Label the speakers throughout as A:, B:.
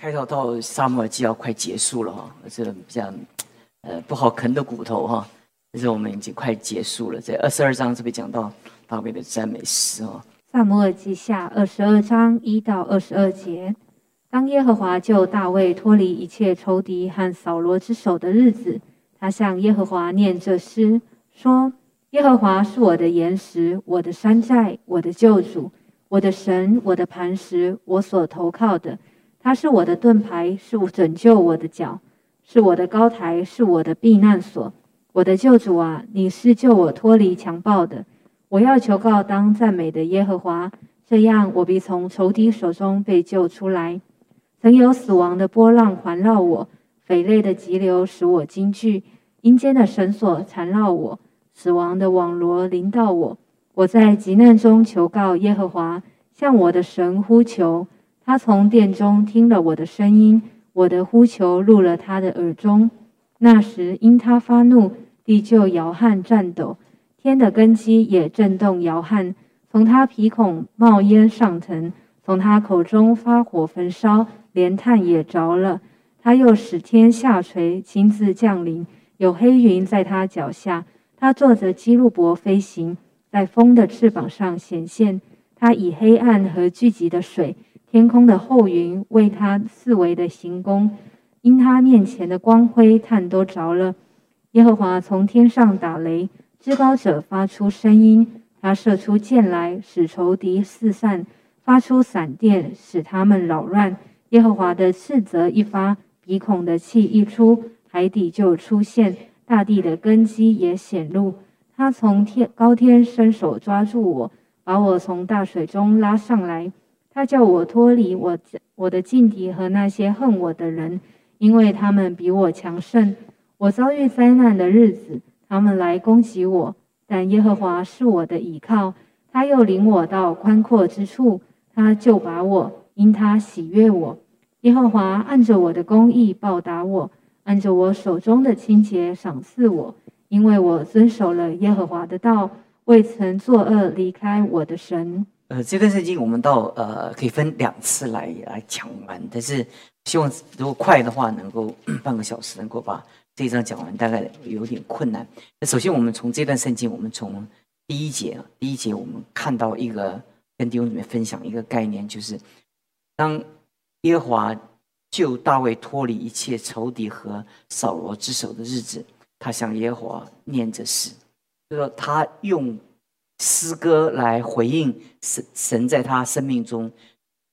A: 开头到沙漠就要快结束了哈，这比较呃不好啃的骨头哈，但是我们已经快结束了。这二十二章这边讲到大卫的赞美诗哦。
B: 萨摩尔记下二十二章一到二十二节，当耶和华救大卫脱离一切仇敌和扫罗之手的日子，他向耶和华念这诗，说：耶和华是我的岩石，我的山寨，我的救主，我的神，我的磐石，我所投靠的。他是我的盾牌，是拯救我的脚，是我的高台，是我的避难所。我的救主啊，你是救我脱离强暴的。我要求告当赞美的耶和华，这样我必从仇敌手中被救出来。曾有死亡的波浪环绕我，匪类的急流使我惊惧，阴间的绳索缠绕我，死亡的网罗临到我。我在急难中求告耶和华，向我的神呼求。他从殿中听了我的声音，我的呼求入了他的耳中。那时因他发怒，地就摇撼颤抖，天的根基也震动摇撼。从他鼻孔冒烟上腾，从他口中发火焚烧，连炭也着了。他又使天下垂，亲自降临，有黑云在他脚下。他坐着基路伯飞行，在风的翅膀上显现。他以黑暗和聚集的水。天空的厚云为他四围的行宫，因他面前的光辉，炭都着了。耶和华从天上打雷，至高者发出声音，他射出箭来，使仇敌四散；发出闪电，使他们扰乱。耶和华的斥责一发，鼻孔的气一出，海底就出现，大地的根基也显露。他从天高天伸手抓住我，把我从大水中拉上来。他叫我脱离我我的劲敌和那些恨我的人，因为他们比我强盛。我遭遇灾难的日子，他们来攻击我，但耶和华是我的倚靠。他又领我到宽阔之处，他就把我因他喜悦我。耶和华按着我的公义报答我，按着我手中的清洁赏赐我，因为我遵守了耶和华的道，未曾作恶离开我的神。
A: 呃，这段圣经我们到呃可以分两次来来讲完，但是希望如果快的话，能够 半个小时能够把这一章讲完，大概有点困难。那首先我们从这段圣经，我们从第一节啊，第一节我们看到一个跟弟兄姊妹分享一个概念，就是当耶和华救大卫脱离一切仇敌和扫罗之手的日子，他向耶和华念着诗，就说他用。诗歌来回应神，神在他生命中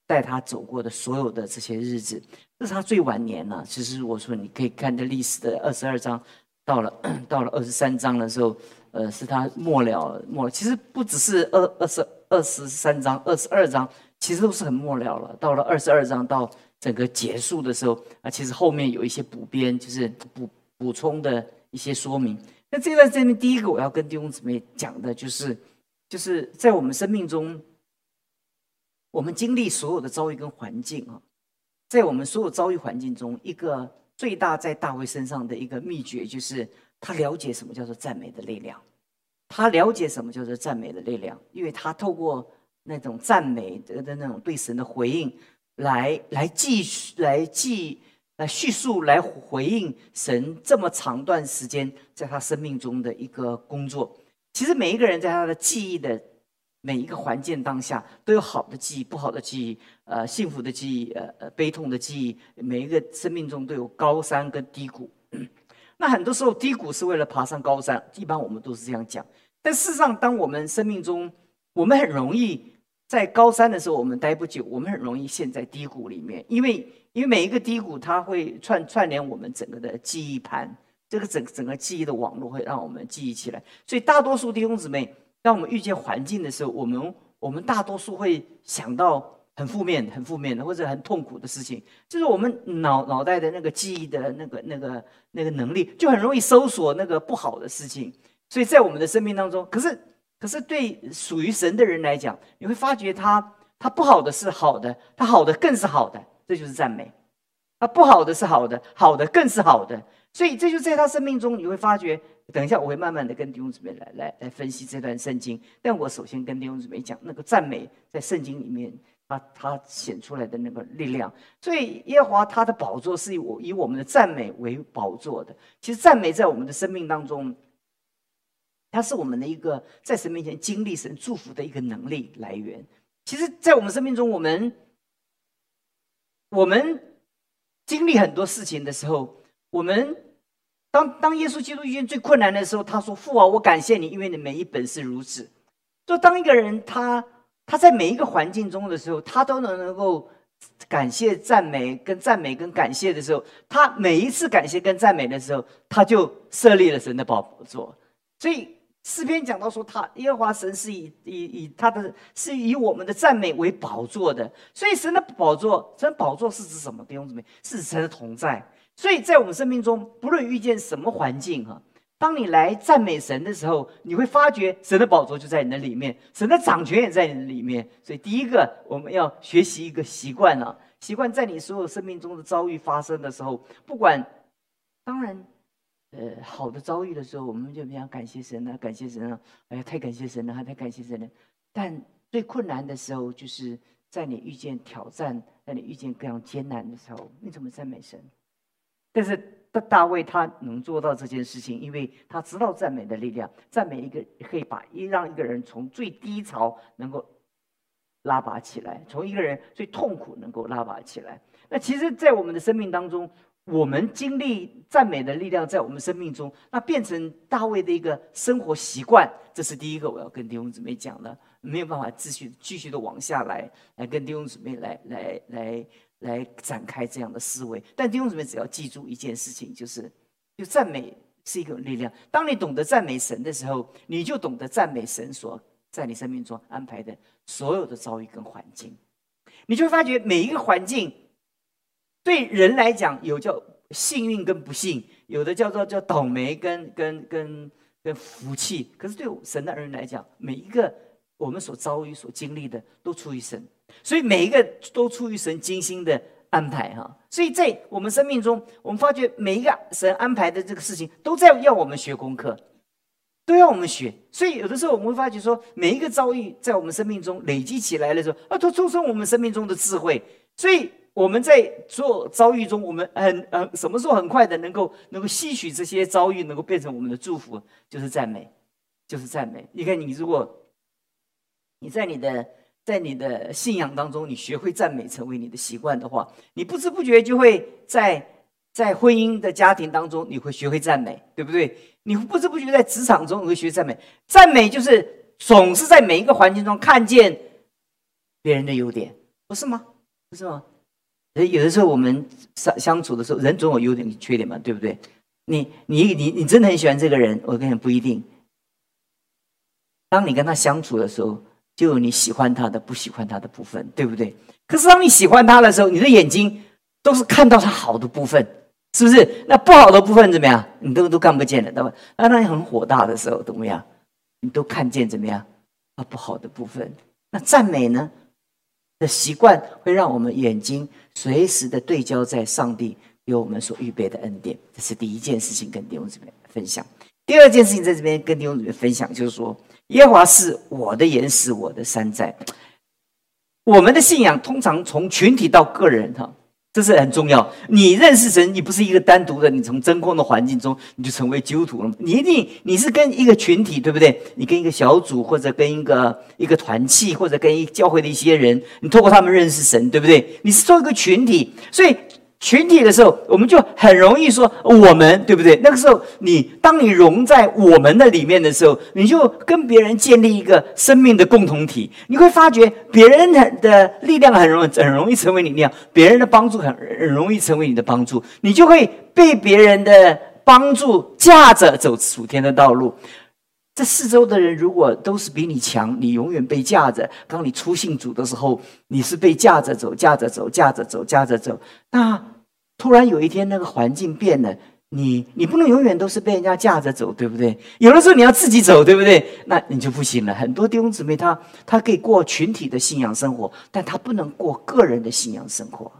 A: 带他走过的所有的这些日子，这是他最晚年了。其实我说，你可以看这历史的二十二章，到了到了二十三章的时候，呃，是他末了末了。其实不只是二二十二十三章、二十二章，其实都是很末了了。到了二十二章到整个结束的时候啊，其实后面有一些补编，就是补补充的一些说明。那这段圣经第一个我要跟弟兄姊妹讲的就是。就是在我们生命中，我们经历所有的遭遇跟环境啊，在我们所有遭遇环境中，一个最大在大卫身上的一个秘诀，就是他了解什么叫做赞美的力量。他了解什么叫做赞美的力量，因为他透过那种赞美的的那种对神的回应，来来继续来记来叙述来回应神这么长段时间在他生命中的一个工作。其实每一个人在他的记忆的每一个环境当下，都有好的记忆、不好的记忆，呃，幸福的记忆，呃呃，悲痛的记忆。每一个生命中都有高山跟低谷。那很多时候低谷是为了爬上高山，一般我们都是这样讲。但事实上，当我们生命中，我们很容易在高山的时候我们待不久，我们很容易陷在低谷里面，因为因为每一个低谷它会串串联我们整个的记忆盘。这个整整个记忆的网络会让我们记忆起来，所以大多数弟兄姊妹，当我们遇见环境的时候，我们我们大多数会想到很负面、很负面的或者很痛苦的事情，就是我们脑脑袋的那个记忆的那个那个那个能力，就很容易搜索那个不好的事情。所以在我们的生命当中，可是可是对属于神的人来讲，你会发觉他他不好的是好的，他好的更是好的，这就是赞美。啊，不好的是好的，好的更是好的。所以这就在他生命中，你会发觉。等一下，我会慢慢的跟弟兄姊妹来来来分析这段圣经。但我首先跟弟兄姊妹讲，那个赞美在圣经里面他他显出来的那个力量。所以耶和华他的宝座是以我以我们的赞美为宝座的。其实赞美在我们的生命当中，它是我们的一个在神面前经历神祝福的一个能力来源。其实，在我们生命中，我们我们经历很多事情的时候，我们当当耶稣基督遇见最困难的时候，他说：“父啊，我感谢你，因为你每一本是如此。”就当一个人他他在每一个环境中的时候，他都能能够感谢、赞美、跟赞美、跟感谢的时候，他每一次感谢跟赞美的时候，他就设立了神的宝座。所以诗篇讲到说，他耶和华神是以以以他的是以我们的赞美为宝座的。所以神的宝座，神宝座是指什么？弟兄姊妹，是神的同在。所以在我们生命中，不论遇见什么环境，哈。当你来赞美神的时候，你会发觉神的宝座就在你的里面，神的掌权也在你的里面。所以，第一个我们要学习一个习惯啊，习惯在你所有生命中的遭遇发生的时候，不管当然，呃，好的遭遇的时候，我们就非常感谢神啊，感谢神啊，哎呀，太感谢神了，太感谢神了。但最困难的时候，就是在你遇见挑战，在你遇见各样艰难的时候，你怎么赞美神？但是。大大卫他能做到这件事情，因为他知道赞美的力量，赞美一个可以把一让一个人从最低潮能够拉拔起来，从一个人最痛苦能够拉拔起来。那其实，在我们的生命当中，我们经历赞美的力量，在我们生命中，那变成大卫的一个生活习惯。这是第一个我要跟弟兄姊妹讲的，没有办法继续继续的往下来，来跟弟兄姊妹来来来。来展开这样的思维，但弟兄姊妹只要记住一件事情，就是，就赞美是一种力量。当你懂得赞美神的时候，你就懂得赞美神所在你生命中安排的所有的遭遇跟环境。你就会发觉每一个环境，对人来讲有叫幸运跟不幸，有的叫做叫倒霉跟跟跟跟福气。可是对神的儿女来讲，每一个我们所遭遇、所经历的，都出于神。所以每一个都出于神精心的安排哈，所以在我们生命中，我们发觉每一个神安排的这个事情，都在要我们学功课，都要我们学。所以有的时候我们会发觉说，每一个遭遇在我们生命中累积起来的时候，啊，都促成我们生命中的智慧。所以我们在做遭遇中，我们很呃什么时候很快的能够能够吸取这些遭遇，能够变成我们的祝福，就是赞美，就是赞美。你看，你如果你在你的。在你的信仰当中，你学会赞美成为你的习惯的话，你不知不觉就会在在婚姻的家庭当中，你会学会赞美，对不对？你不知不觉在职场中你会学赞美，赞美就是总是在每一个环境中看见别人的优点，不是吗？不是吗？有的时候我们相相处的时候，人总有优点缺点嘛，对不对？你你你你真的很喜欢这个人，我跟你不一定。当你跟他相处的时候。就有你喜欢他的、不喜欢他的部分，对不对？可是当你喜欢他的时候，你的眼睛都是看到他好的部分，是不是？那不好的部分怎么样？你都都看不见了，对吧？那当你很火大的时候怎么样？你都看见怎么样？啊，不好的部分。那赞美呢？的习惯会让我们眼睛随时的对焦在上帝给我们所预备的恩典，这是第一件事情，跟弟兄姊妹分享。第二件事情在这边跟弟兄姊妹分享，就是说。耶和华是我的岩石，我的山寨。我们的信仰通常从群体到个人，哈，这是很重要。你认识神，你不是一个单独的，你从真空的环境中你就成为基督徒了。你一定你是跟一个群体，对不对？你跟一个小组，或者跟一个一个团契，或者跟一教会的一些人，你透过他们认识神，对不对？你是做一个群体，所以。群体的时候，我们就很容易说我们，对不对？那个时候，你当你融在我们的里面的时候，你就跟别人建立一个生命的共同体。你会发觉别人的力量很容易很容易成为你力量，别人的帮助很很容易成为你的帮助。你就会被别人的帮助架着走属天的道路。这四周的人如果都是比你强，你永远被架着。当你出信主的时候，你是被架着走，架着走，架着走，架着走。那突然有一天，那个环境变了，你你不能永远都是被人家架着走，对不对？有的时候你要自己走，对不对？那你就不行了。很多弟兄姊妹，他他可以过群体的信仰生活，但他不能过个人的信仰生活。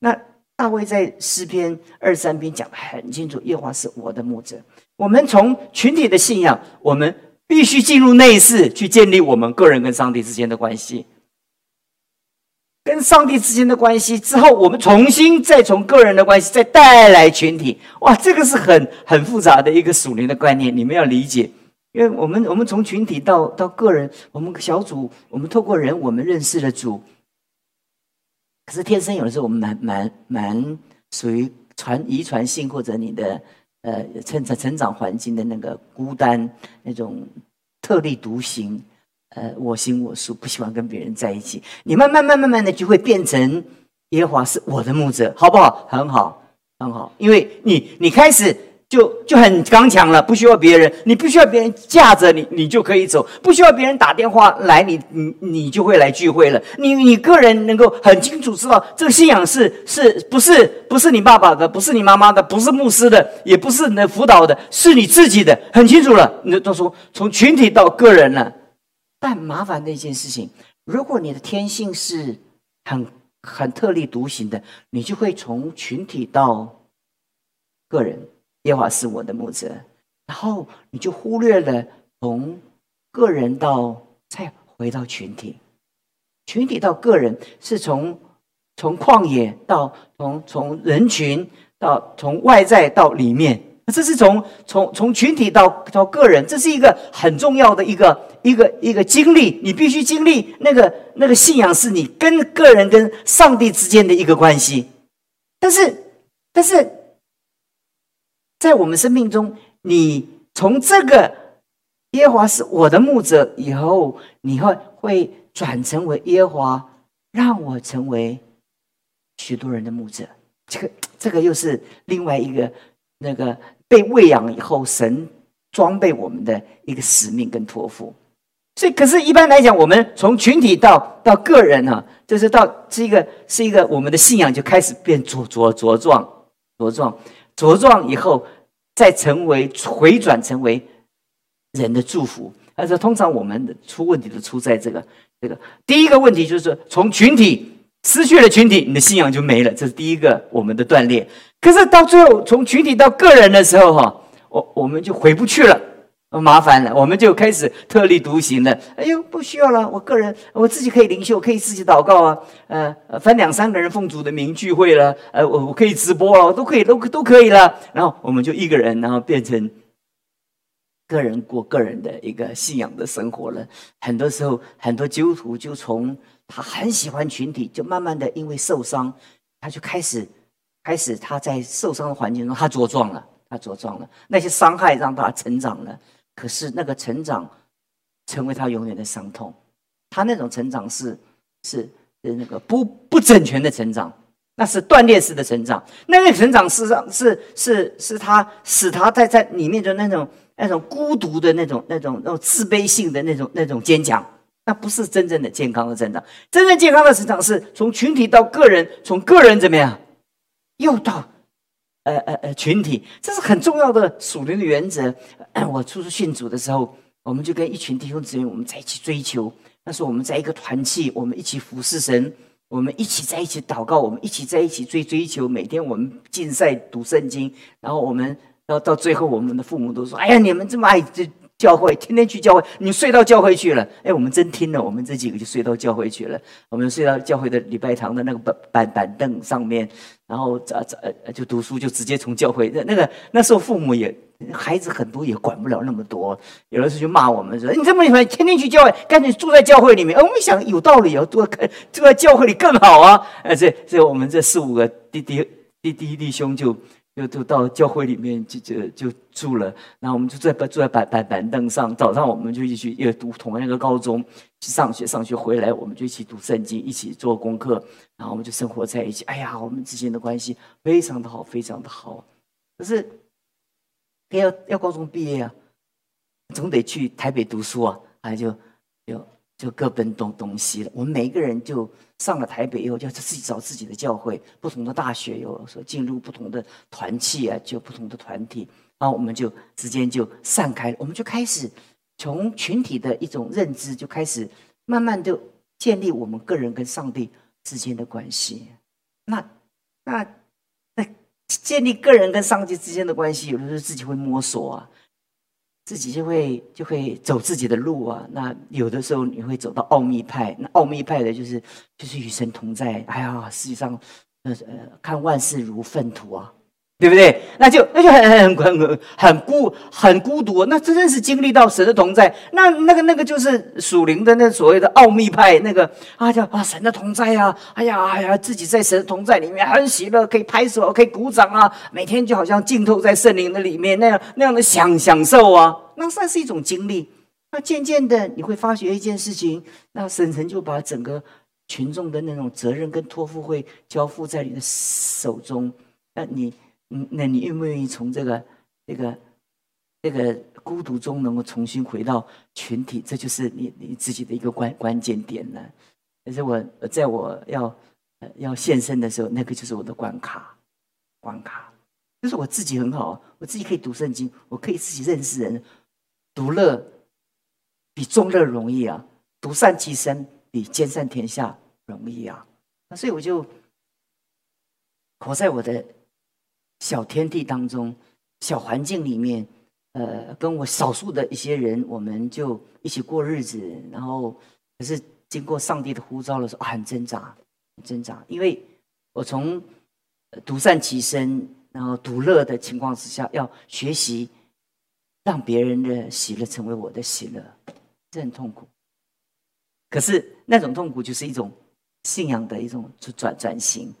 A: 那大卫在诗篇二三篇讲的很清楚，耶和华是我的牧者。我们从群体的信仰，我们必须进入内室去建立我们个人跟上帝之间的关系。跟上帝之间的关系之后，我们重新再从个人的关系再带来群体。哇，这个是很很复杂的一个属灵的观念，你们要理解。因为我们我们从群体到到个人，我们小组，我们透过人，我们认识了主。可是天生有的时候，我们蛮蛮蛮属于传遗传性或者你的呃成成成长环境的那个孤单那种特立独行。呃，我行我素，不喜欢跟别人在一起。你慢慢慢慢慢的就会变成耶和华是我的牧者，好不好？很好，很好。因为你你开始就就很刚强了，不需要别人，你不需要别人架着你，你就可以走，不需要别人打电话来，你你你就会来聚会了。你你个人能够很清楚知道这个信仰是是不是不是你爸爸的，不是你妈妈的，不是牧师的，也不是你的辅导的，是你自己的，很清楚了。你就说从群体到个人了。但麻烦的一件事情，如果你的天性是很很特立独行的，你就会从群体到个人。耶和华是我的牧者，然后你就忽略了从个人到再回到群体，群体到个人是从从旷野到从从人群到从外在到里面。这是从从从群体到到个人，这是一个很重要的一个一个一个经历，你必须经历那个那个信仰，是你跟个人跟上帝之间的一个关系。但是，但是在我们生命中，你从这个耶和华是我的牧者以后，你会会转成为耶和华让我成为许多人的牧者。这个这个又是另外一个那个。被喂养以后，神装备我们的一个使命跟托付。所以，可是，一般来讲，我们从群体到到个人啊，就是到是一个是一个我们的信仰就开始变茁茁茁壮茁壮茁壮以后，再成为回转成为人的祝福。但是，通常我们的出问题都出在这个这个第一个问题，就是从群体失去了群体，你的信仰就没了。这是第一个我们的断裂。可是到最后，从群体到个人的时候，哈，我我们就回不去了，麻烦了，我们就开始特立独行了。哎呦，不需要了，我个人我自己可以领袖，可以自己祷告啊，呃，分两三个人奉主的名聚会了，呃，我我可以直播啊，都可以，都都可以了。然后我们就一个人，然后变成个人过个人的一个信仰的生活了。很多时候，很多基督徒就从他很喜欢群体，就慢慢的因为受伤，他就开始。开始，他在受伤的环境中，他茁壮了，他茁壮了。那些伤害让他成长了，可是那个成长成为他永远的伤痛。他那种成长是是是那个不不整全的成长，那是断裂式的成长。那个成长实上是是是他使他在在里面的那种那种孤独的那种那种那种自卑性的那种那种坚强，那不是真正的健康的成长。真正健康的成长是从群体到个人，从个人怎么样？又到，呃呃呃，群体，这是很重要的属灵的原则。我初初信主的时候，我们就跟一群弟兄姊妹，我们在一起追求。那时候我们在一个团契，我们一起服侍神，我们一起在一起祷告，我们一起在一起追追求。每天我们竞赛读圣经，然后我们到到最后，我们的父母都说：“哎呀，你们这么爱这。”教会天天去教会，你睡到教会去了。哎，我们真听了，我们这几个就睡到教会去了。我们睡到教会的礼拜堂的那个板板板凳上面，然后咋咋就读书，就直接从教会那那个那时候父母也孩子很多也管不了那么多，有的时候就骂我们说：“你这么喜欢天天去教会，干脆住在教会里面。”我们想有道理哦，住在住在教会里更好啊。呃，这这我们这四五个弟弟弟弟弟兄就。又就到教会里面就就就住了，然后我们就在坐在板板板凳上。早上我们就一起也读同一个高中去上学，上学回来我们就一起读圣经，一起做功课，然后我们就生活在一起。哎呀，我们之间的关系非常的好，非常的好。可是要要高中毕业啊，总得去台北读书啊，还就就各奔东东西了。我们每一个人就。上了台北以后，就自己找自己的教会，不同的大学有说进入不同的团契啊，就不同的团体，然后我们就之间就散开，我们就开始从群体的一种认知，就开始慢慢的建立我们个人跟上帝之间的关系。那那那建立个人跟上帝之间的关系，有的时候自己会摸索啊。自己就会就会走自己的路啊。那有的时候你会走到奥秘派，那奥秘派的就是就是与神同在。哎呀，实际上呃呃，看万事如粪土啊。对不对？那就那就很很很很孤很孤独。那真正是经历到神的同在，那那个那个就是属灵的那所谓的奥秘派，那个啊叫啊神的同在啊，哎呀哎呀，自己在神的同在里面很喜乐，可以拍手，可以鼓掌啊，每天就好像浸透在圣灵的里面那样那样的享享受啊，那算是一种经历。那渐渐的你会发觉一件事情，那神神就把整个群众的那种责任跟托付会交付在你的手中，那你。嗯，那你愿不愿意从这个、这个、这个孤独中，能够重新回到群体？这就是你你自己的一个关关键点呢。可是我在我要呃要献身的时候，那个就是我的关卡，关卡就是我自己很好，我自己可以读圣经，我可以自己认识人，独乐比众乐容易啊，独善其身比兼善天下容易啊。那所以我就活在我的。小天地当中，小环境里面，呃，跟我少数的一些人，我们就一起过日子。然后，可是经过上帝的呼召的时候，啊很挣扎，很挣扎。因为我从独善其身，然后独乐的情况之下，要学习让别人的喜乐成为我的喜乐，这很痛苦。可是那种痛苦就是一种信仰的一种转转型，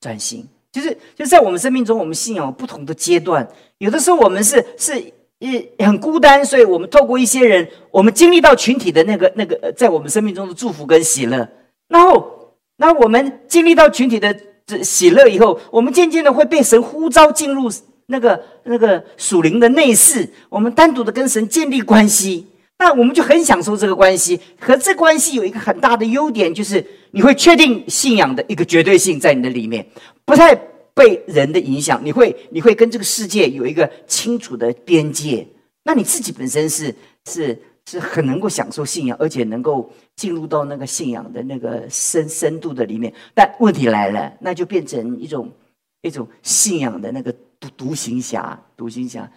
A: 转型。就是就在我们生命中，我们信仰不同的阶段。有的时候我们是是一很孤单，所以我们透过一些人，我们经历到群体的那个那个在我们生命中的祝福跟喜乐。然后，那我们经历到群体的这喜乐以后，我们渐渐的会被神呼召进入那个那个属灵的内室，我们单独的跟神建立关系。那我们就很享受这个关系。可这关系有一个很大的优点，就是你会确定信仰的一个绝对性在你的里面。不太被人的影响，你会你会跟这个世界有一个清楚的边界。那你自己本身是是是很能够享受信仰，而且能够进入到那个信仰的那个深深度的里面。但问题来了，那就变成一种一种信仰的那个独独行侠，独行侠。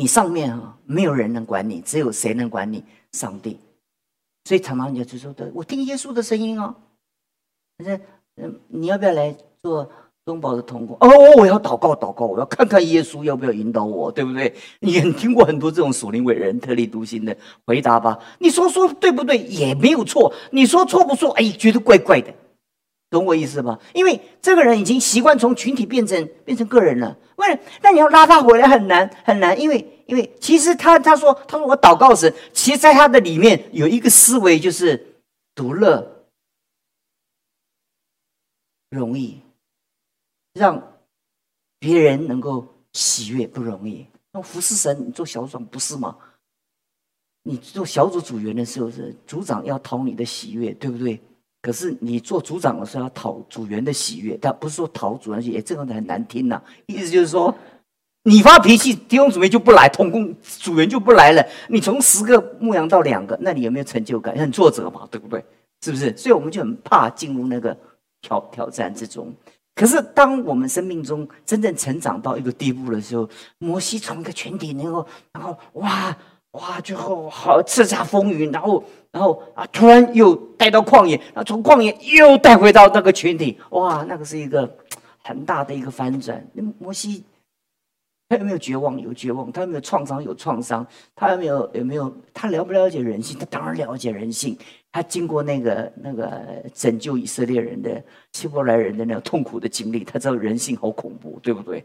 A: 你上面啊，没有人能管你，只有谁能管你？上帝。所以常常你就说的，我听耶稣的声音啊，反正。你要不要来做东宝的童工？哦，我要祷告祷告，我要看看耶稣要不要引导我，对不对？你听过很多这种属灵伟人特立独行的回答吧？你说说对不对？也没有错。你说错不错？哎，觉得怪怪的，懂我意思吧？因为这个人已经习惯从群体变成变成个人了。喂，那你要拉他回来很难很难，因为因为其实他他说他说我祷告时，其实在他的里面有一个思维就是独乐。容易让别人能够喜悦不容易。那服侍神，你做小组不是吗？你做小组组员的时候是组长要讨你的喜悦，对不对？可是你做组长的时候要讨组员的喜悦，但不是说讨主员喜悦，这个很难听呐。意思就是说，你发脾气，弟兄姊妹就不来，同工组员就不来了。你从十个牧羊到两个，那你有没有成就感？很挫折嘛，对不对？是不是？所以我们就很怕进入那个。挑挑战之中，可是当我们生命中真正成长到一个地步的时候，摩西从一个群体能够，然后哇哇，最后好叱咤风云，然后然后啊，突然又带到旷野，然后从旷野又带回到那个群体，哇，那个是一个很大的一个翻转。那摩西。他有没有绝望？有绝望。他有没有创伤？有创伤。他有没有有没有？他了不了解人性？他当然了解人性。他经过那个那个拯救以色列人的希伯来人的那个痛苦的经历，他知道人性好恐怖，对不对？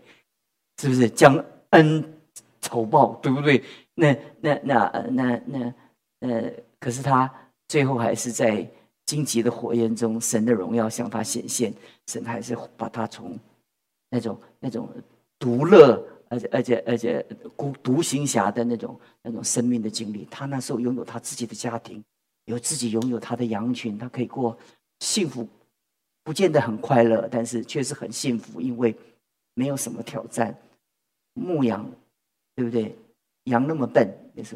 A: 是不是将恩仇报，对不对？那那那那那呃，可是他最后还是在荆棘的火焰中，神的荣耀向他显现，神还是把他从那种那种独乐。而且而且而且孤独行侠的那种那种生命的经历，他那时候拥有他自己的家庭，有自己拥有他的羊群，他可以过幸福，不见得很快乐，但是确实很幸福，因为没有什么挑战。牧羊，对不对？羊那么笨，也是，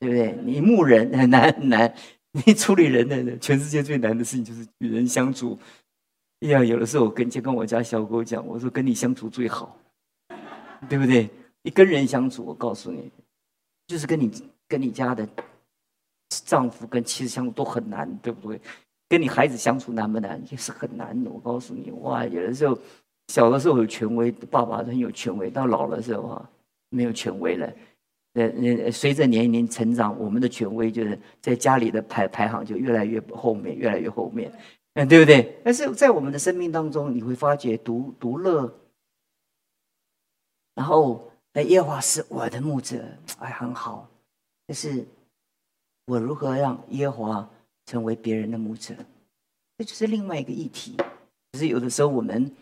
A: 对不对？你牧人很 难很难，你处理人的全世界最难的事情就是与人相处。哎呀，有的时候我跟就跟我家小狗讲，我说跟你相处最好。对不对？你跟人相处，我告诉你，就是跟你跟你家的丈夫跟妻子相处都很难，对不对？跟你孩子相处难不难？也是很难的。我告诉你，哇，有的时候小的时候有权威，爸爸很有权威，到老的时候啊，没有权威了。呃呃，随着年龄成长，我们的权威就是在家里的排排行就越来越后面，越来越后面，嗯，对不对？但是在我们的生命当中，你会发觉独独乐，然后哎，耶和华是我的牧者，哎，很好。但是我如何让耶和华成为别人的牧者？这就是另外一个议题。可是有的时候我们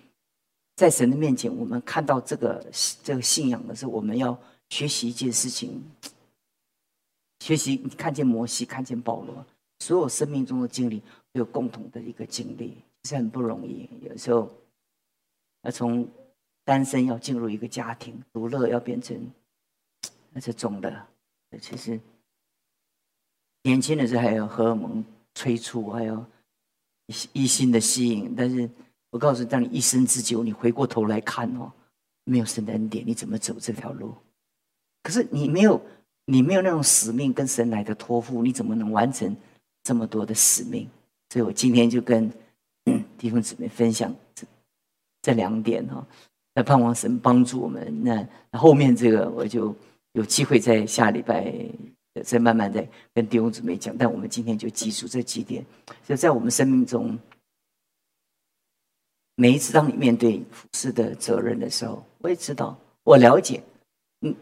A: 在神的面前，我们看到这个这个信仰的时候，我们要。学习一件事情，学习你看见摩西，看见保罗，所有生命中的经历有共同的一个经历，是很不容易。有时候要从单身要进入一个家庭，独乐要变成 那是重的。其实年轻的时候还有荷尔蒙催促，还有一心的吸引。但是我告诉你，当你一生之久，你回过头来看哦，没有神的恩典，你怎么走这条路？可是你没有，你没有那种使命跟神来的托付，你怎么能完成这么多的使命？所以我今天就跟弟兄姊妹分享这这两点哈，那盼望神帮助我们。那后面这个我就有机会在下礼拜再慢慢再跟弟兄姊妹讲。但我们今天就记住这几点，就在我们生命中，每一次当你面对服侍的责任的时候，我也知道，我了解。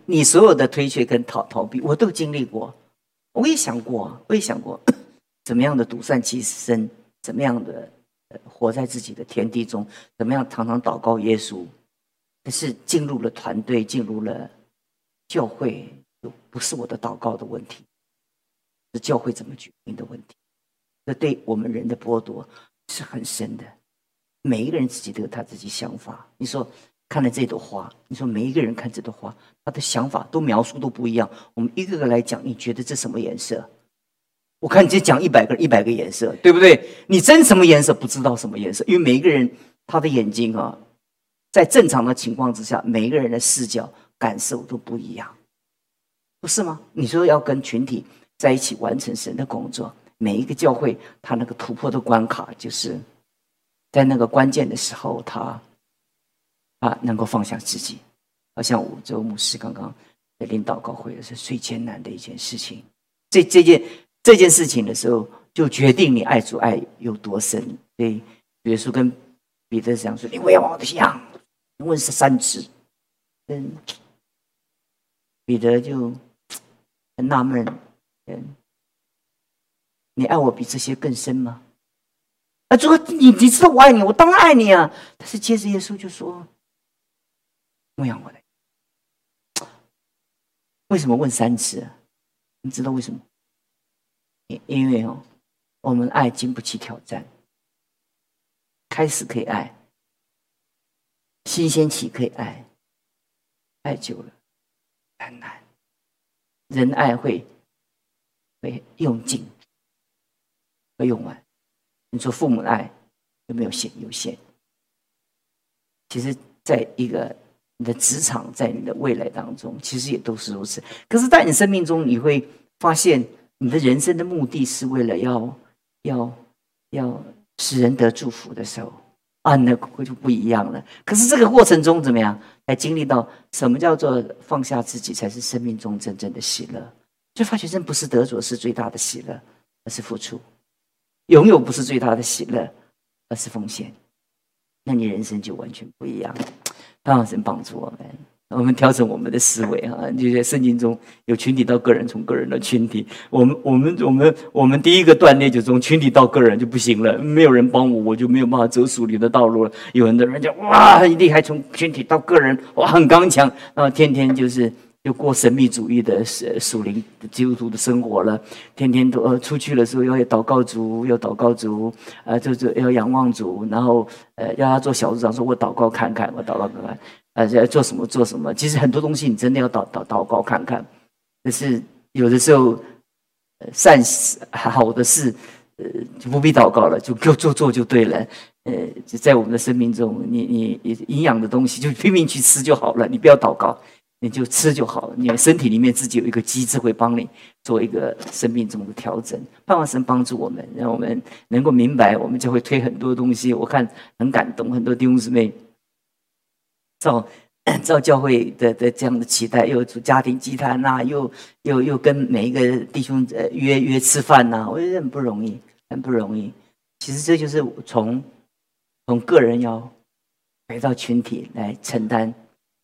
A: 你所有的推却跟逃逃避，我都经历过，我也想过，我也想过，怎么样的独善其身，怎么样的活在自己的天地中，怎么样常常祷告耶稣，可是进入了团队，进入了教会，就不是我的祷告的问题，是教会怎么决定的问题。这对我们人的剥夺是很深的，每一个人自己都有他自己想法。你说。看了这朵花，你说每一个人看这朵花，他的想法都描述都不一样。我们一个个来讲，你觉得这什么颜色？我看你这讲一百个，一百个颜色，对不对？你真什么颜色不知道什么颜色，因为每一个人他的眼睛啊，在正常的情况之下，每一个人的视角感受都不一样，不是吗？你说要跟群体在一起完成神的工作，每一个教会他那个突破的关卡，就是在那个关键的时候，他。啊，能够放下自己，好像五周牧师刚刚在领祷告会的是最艰难的一件事情。这这件这件事情的时候，就决定你爱主爱有多深。所以耶稣跟彼得讲说：“你不要我的像，问十三次。”嗯，彼得就很纳闷：“嗯，你爱我比这些更深吗？”啊，主，你你知道我爱你，我当然爱你啊。但是接着耶稣就说。牧养我的，为什么问三次？你知道为什么？因因为哦，我们爱经不起挑战。开始可以爱，新鲜起可以爱，爱久了很难。人爱会会用尽，会用完。你说父母爱有没有限？有限。其实，在一个。你的职场在你的未来当中，其实也都是如此。可是，在你生命中，你会发现，你的人生的目的是为了要要要使人得祝福的时候，啊，那就不一样了。可是这个过程中怎么样，来经历到什么叫做放下自己，才是生命中真正的喜乐？就发觉真不是得着是最大的喜乐，而是付出；拥有不是最大的喜乐，而是奉献。那你人生就完全不一样。让神帮助我们，我们调整我们的思维啊！就在圣经中有群体到个人，从个人到群体。我们、我们、我们、我们第一个锻炼就从群体到个人就不行了，没有人帮我，我就没有办法走属灵的道路了。有很多人就哇很厉害，从群体到个人哇很刚强，然后天天就是又过神秘主义的属灵基督徒的生活了。天天都呃出去的时候要祷告主，要祷告主，呃就是要仰望主，然后。呃，要他做小组长，说我祷告看看，我祷告看看，呃，要做什么做什么。其实很多东西你真的要祷祷祷告看看，可是有的时候，善事好的事，呃，就不必祷告了，就就做做就对了。呃，在我们的生命中，你你营养的东西就拼命去吃就好了，你不要祷告。你就吃就好了。你身体里面自己有一个机制会帮你做一个生命中的调整。盼望神帮助我们，让我们能够明白，我们就会推很多东西。我看很感动，很多弟兄姊妹照 照教会的的这样的期待，又做家庭祭坛呐，又又又跟每一个弟兄呃约约吃饭呐，我觉得很不容易，很不容易。其实这就是从从个人要回到群体来承担。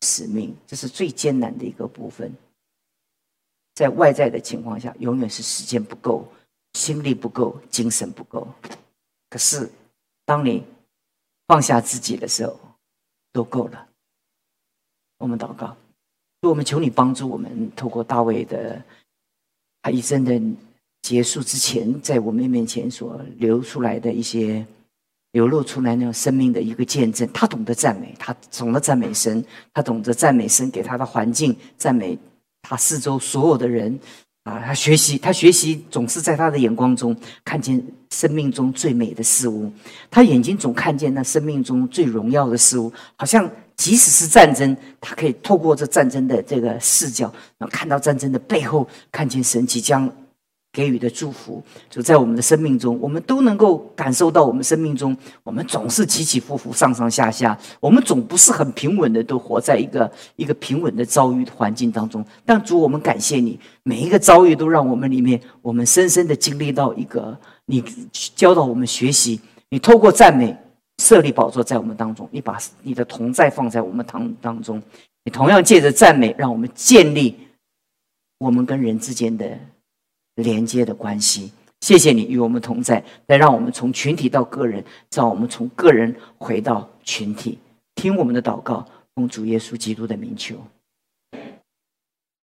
A: 使命，这是最艰难的一个部分。在外在的情况下，永远是时间不够、心力不够、精神不够。可是，当你放下自己的时候，都够了。我们祷告，我们求你帮助我们，透过大卫的他一生的结束之前，在我们面前所流出来的一些。流露出来那种生命的一个见证，他懂得赞美，他懂得赞美神，他懂得赞美神给他的环境，赞美他四周所有的人啊！他学习，他学习总是在他的眼光中看见生命中最美的事物，他眼睛总看见那生命中最荣耀的事物，好像即使是战争，他可以透过这战争的这个视角，然后看到战争的背后，看见神即将。给予的祝福，就在我们的生命中，我们都能够感受到。我们生命中，我们总是起起伏伏、上上下下，我们总不是很平稳的，都活在一个一个平稳的遭遇的环境当中。但主，我们感谢你，每一个遭遇都让我们里面，我们深深的经历到一个你教导我们学习。你透过赞美设立宝座在我们当中，你把你的同在放在我们当当中，你同样借着赞美，让我们建立我们跟人之间的。连接的关系，谢谢你与我们同在，来让我们从群体到个人，让我们从个人回到群体，听我们的祷告，奉主耶稣基督的名求。